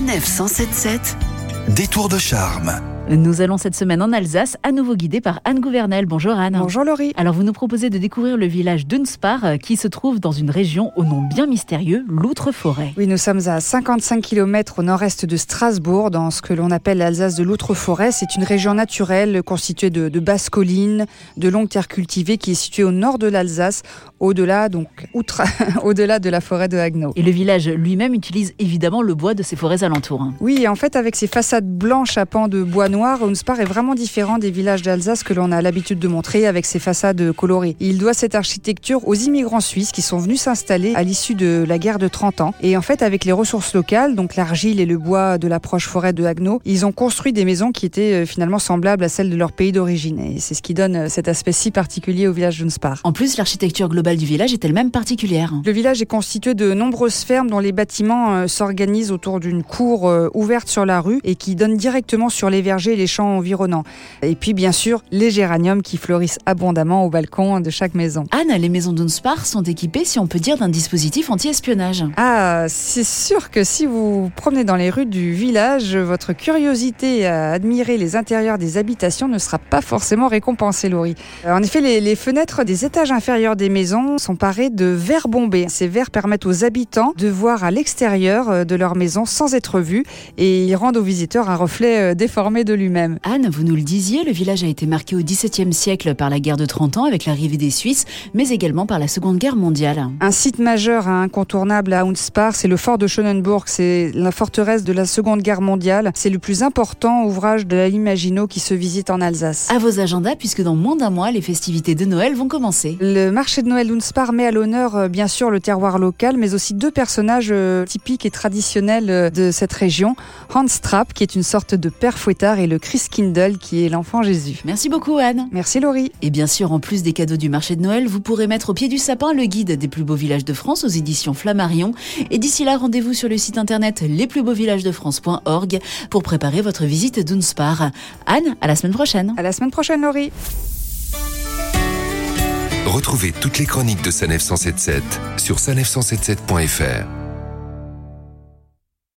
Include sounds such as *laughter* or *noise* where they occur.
Sanef 177 Détour de charme. Nous allons cette semaine en Alsace, à nouveau guidés par Anne Gouvernel. Bonjour Anne. Bonjour Laurie. Alors vous nous proposez de découvrir le village d'Unspar euh, qui se trouve dans une région au nom bien mystérieux, l'Outre-Forêt. Oui, nous sommes à 55 km au nord-est de Strasbourg, dans ce que l'on appelle l'Alsace de l'Outre-Forêt. C'est une région naturelle constituée de, de basses collines, de longues terres cultivées qui est située au nord de l'Alsace, au-delà donc outre, *laughs* au-delà de la forêt de Haguenau. Et le village lui-même utilise évidemment le bois de ses forêts alentours. Oui, en fait, avec ses façades blanches à pans de bois noir, Unspar est vraiment différent des villages d'Alsace que l'on a l'habitude de montrer avec ses façades colorées. Il doit cette architecture aux immigrants suisses qui sont venus s'installer à l'issue de la guerre de 30 ans. Et en fait, avec les ressources locales, donc l'argile et le bois de la proche forêt de Haguenau, ils ont construit des maisons qui étaient euh, finalement semblables à celles de leur pays d'origine. Et c'est ce qui donne euh, cet aspect si particulier au village d'Unspar. En plus, l'architecture globale du village est elle-même particulière. Le village est constitué de nombreuses fermes dont les bâtiments euh, s'organisent autour d'une cour ouverte sur la rue et qui donne directement sur les vergers les champs environnants. Et puis bien sûr, les géraniums qui fleurissent abondamment au balcon de chaque maison. Anne, les maisons d'Unspar sont équipées, si on peut dire, d'un dispositif anti-espionnage. Ah, c'est sûr que si vous vous promenez dans les rues du village, votre curiosité à admirer les intérieurs des habitations ne sera pas forcément récompensée, Laurie. Euh, En effet, les, les fenêtres des étages inférieurs des maisons sont parées de verres bombés. Ces verres permettent aux habitants de voir à l'extérieur euh, de leur maison sans être vus et ils rendent aux visiteurs un reflet euh, déformé de lui-même. Anne, vous nous le disiez, le village a été marqué au XVIIe siècle par la guerre de 30 ans avec l'arrivée des Suisses, mais également par la Seconde Guerre mondiale. Un site majeur et incontournable à Unspar, c'est le fort de Schönenburg. C'est la forteresse de la Seconde Guerre mondiale. C'est le plus important ouvrage de la Maginot qui se visite en Alsace. À vos agendas, puisque dans moins d'un mois, les festivités de Noël vont commencer. Le marché de Noël d'Unspar met à l'honneur euh, bien sûr le terroir local, mais aussi deux personnages euh, typiques et traditionnels euh, de cette région. Hans Trapp, qui est une sorte de père fouettard, et le Christkindl, qui est l'enfant Jésus. Merci beaucoup, Anne. Merci Laurie. Et bien sûr, en plus des cadeaux du marché de Noël, vous pourrez mettre au pied du sapin le guide des plus beaux villages de France aux éditions Flammarion. Et d'ici là, rendez-vous sur le site internet lesplusbeauxvillagesdefrance.org pour préparer votre visite d'Unspar. Anne, à la semaine prochaine. À la semaine prochaine Laurie. Retrouvez toutes les chroniques de Sanef 177 sur sanef177.fr.